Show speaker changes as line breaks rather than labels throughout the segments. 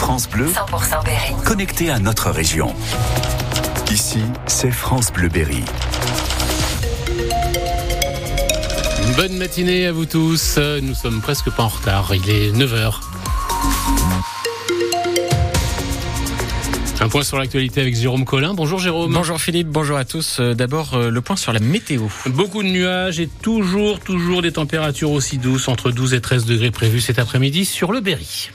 France Bleu,
100% Berry.
connecté à notre région. Ici, c'est France Bleu Berry.
Une bonne matinée à vous tous. Nous sommes presque pas en retard. Il est 9h. Un point sur l'actualité avec Jérôme Collin. Bonjour Jérôme.
Bonjour Philippe, bonjour à tous. Euh, D'abord, euh, le point sur la météo.
Beaucoup de nuages et toujours, toujours des températures aussi douces, entre 12 et 13 degrés prévus cet après-midi sur le Berry.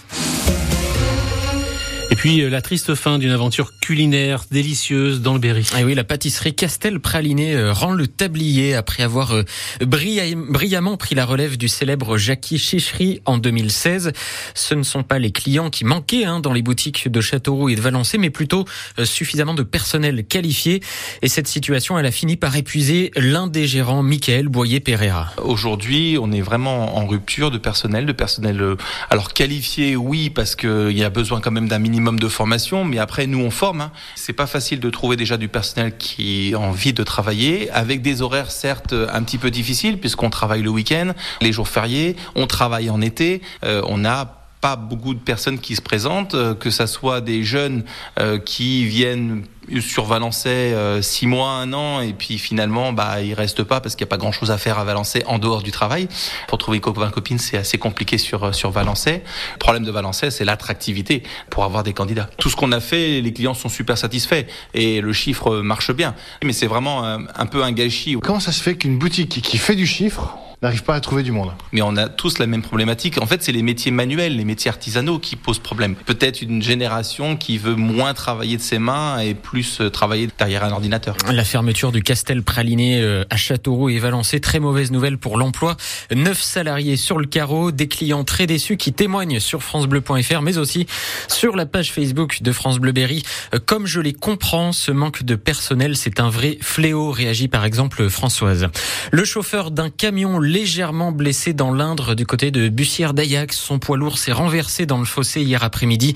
Et puis euh, la triste fin d'une aventure culinaire délicieuse dans le Berry.
Ah oui, la pâtisserie Castel Praliné euh, rend le tablier après avoir euh, brillam- brillamment pris la relève du célèbre Jackie Chichery en 2016. Ce ne sont pas les clients qui manquaient hein, dans les boutiques de Châteauroux et de Valençay, mais plutôt euh, suffisamment de personnel qualifié. Et cette situation, elle a fini par épuiser l'un des gérants, Michael Boyer-Pereira.
Aujourd'hui, on est vraiment en rupture de personnel, de personnel euh, alors qualifié, oui, parce qu'il y a besoin quand même d'un minimum de formation, mais après nous on forme. Hein. C'est pas facile de trouver déjà du personnel qui a envie de travailler avec des horaires certes un petit peu difficiles puisqu'on travaille le week-end, les jours fériés, on travaille en été, euh, on a pas beaucoup de personnes qui se présentent, euh, que ça soit des jeunes euh, qui viennent sur Valençay euh, six mois, un an, et puis finalement, bah, ils restent pas parce qu'il n'y a pas grand chose à faire à Valençay en dehors du travail. Pour trouver copains copines, c'est assez compliqué sur sur Valençay. Le problème de Valençay, c'est l'attractivité pour avoir des candidats. Tout ce qu'on a fait, les clients sont super satisfaits et le chiffre marche bien. Mais c'est vraiment euh, un peu un gâchis.
Comment ça se fait qu'une boutique qui fait du chiffre n'arrive pas à trouver du monde
Mais on a tous la même problématique. En fait, c'est les métiers manuels, les métiers artisanaux qui posent problème. Peut-être une génération qui veut moins travailler de ses mains et plus euh, travailler derrière un ordinateur.
La fermeture du Castel Praliné euh, à Châteauroux et Valençay, très mauvaise nouvelle pour l'emploi. Neuf salariés sur le carreau, des clients très déçus qui témoignent sur francebleu.fr, mais aussi sur la page Facebook de France Bleu Berry. Euh, Comme je les comprends, ce manque de personnel, c'est un vrai fléau, réagit par exemple Françoise. Le chauffeur d'un camion légèrement blessé dans l'Indre du côté de Bussière d'Ayax, son poids lourd s'est renversé dans le fossé hier après-midi.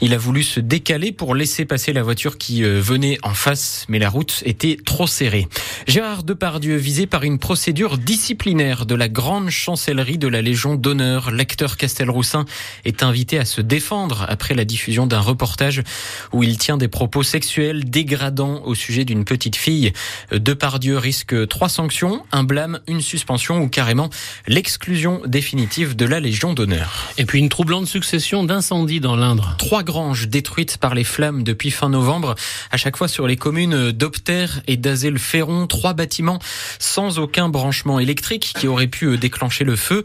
Il a voulu se décaler pour laisser passer la voiture qui euh, venait en face, mais la route était trop serrée. Gérard Depardieu, visé par une procédure disciplinaire de la grande chancellerie de la Légion d'honneur, l'acteur Castelroussin est invité à se défendre après la diffusion d'un reportage où il tient des propos sexuels dégradants au sujet d'une petite fille. Depardieu risque trois sanctions, un blâme, une suspension ou carrément l'exclusion définitive de la Légion d'honneur.
Et puis une troublante succession d'incendies dans l'Indre.
Trois granges détruites par les flammes depuis fin novembre, à chaque fois sur les communes d'Opter et d'Azel-Ferron, trois bâtiments sans aucun branchement électrique qui aurait pu euh, déclencher le feu.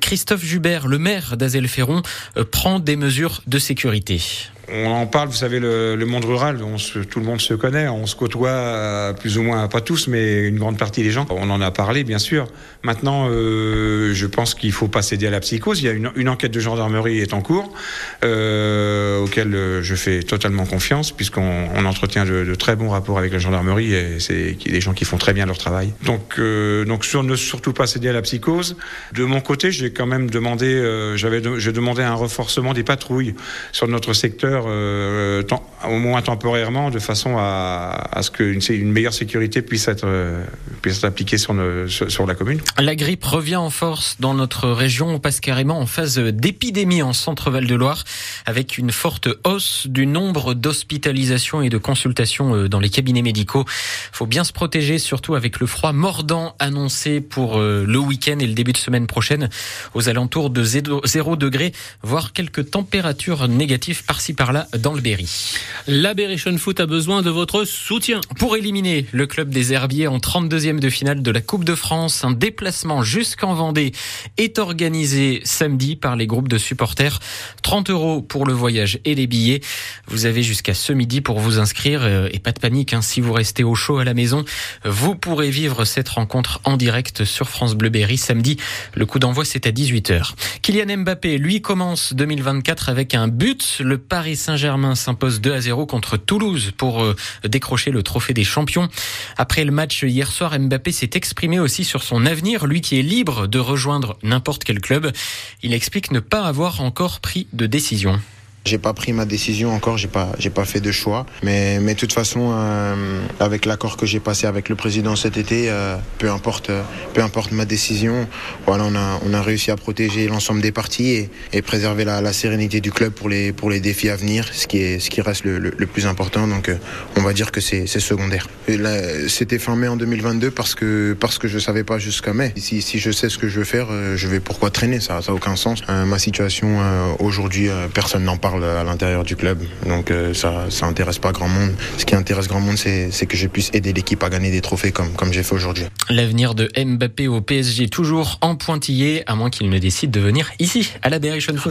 Christophe Jubert, le maire d'Azel-Ferron, euh, prend des mesures de sécurité.
On en parle, vous savez, le, monde rural, on tout le monde se connaît, on se côtoie euh, plus ou moins, pas tous, mais une grande partie des gens. On en a parlé, bien sûr. Maintenant, euh, je pense qu'il faut pas céder à la psychose. Il y a une, enquête de gendarmerie est en cours, euh, auquel je fais totalement confiance, puisqu'on on entretient de, très bons rapports avec la gendarmerie et c'est des gens qui font très bien leur travail. Donc, sur, ne surtout pas céder à la psychose. De mon côté, j'ai quand même demandé, j'avais, demandé un renforcement des patrouilles sur notre secteur, euh, tem- au moins temporairement, de façon à, ce qu'une une meilleure sécurité puisse être, euh, puisse être appliquée sur, sur, la commune.
La grippe revient en force dans notre région. On passe carrément en phase d'épidémie en centre-val de Loire avec une forte hausse du nombre d'hospitalisations et de consultations euh, dans les cabinets médicaux. Faut bien se protéger, surtout avec le froid mordant annoncé pour euh, le week-end et le début de semaine prochaine aux alentours de 0 degré, voire quelques températures négatives par-ci par-là dans le Berry.
La Berrichon Foot a besoin de votre soutien.
Pour éliminer le club des Herbiers en 32e de finale de la Coupe de France, un déplacement jusqu'en Vendée est organisé samedi par les groupes de supporters. 30 euros pour le voyage et les billets. Vous avez jusqu'à ce midi pour vous inscrire euh, et pas de panique, hein, si vous restez au chaud à la maison, vous pourrez vivre cette rencontre en direct sur France Bleu Berry samedi. Le coup d'envoi c'est à 18h. Kylian Mbappé, lui, commence 2024 avec un but. Le Paris Saint-Germain s'impose 2 à 0 contre Toulouse pour euh, décrocher le trophée des champions. Après le match hier soir, Mbappé s'est exprimé aussi sur son avenir, lui qui est libre de rejoindre n'importe quel club. Il explique ne pas avoir encore pris de décision.
J'ai pas pris ma décision encore, j'ai pas, j'ai pas fait de choix. Mais, mais de toute façon, euh, avec l'accord que j'ai passé avec le président cet été, euh, peu importe, euh, peu importe ma décision, voilà, on a, on a réussi à protéger l'ensemble des parties et, et préserver la, la, sérénité du club pour les, pour les défis à venir, ce qui est, ce qui reste le, le, plus important. Donc, euh, on va dire que c'est, c'est secondaire. C'était fin mai en 2022 parce que, parce que je savais pas jusqu'à mai. Si, si je sais ce que je veux faire, euh, je vais pourquoi traîner, ça, ça a aucun sens. ma situation aujourd'hui, personne n'en parle à l'intérieur du club. Donc euh, ça, ça intéresse pas grand monde. Ce qui intéresse grand monde, c'est que je puisse aider l'équipe à gagner des trophées comme, comme j'ai fait aujourd'hui.
L'avenir de Mbappé au PSG toujours en pointillé, à moins qu'il ne décide de venir ici, à la Berry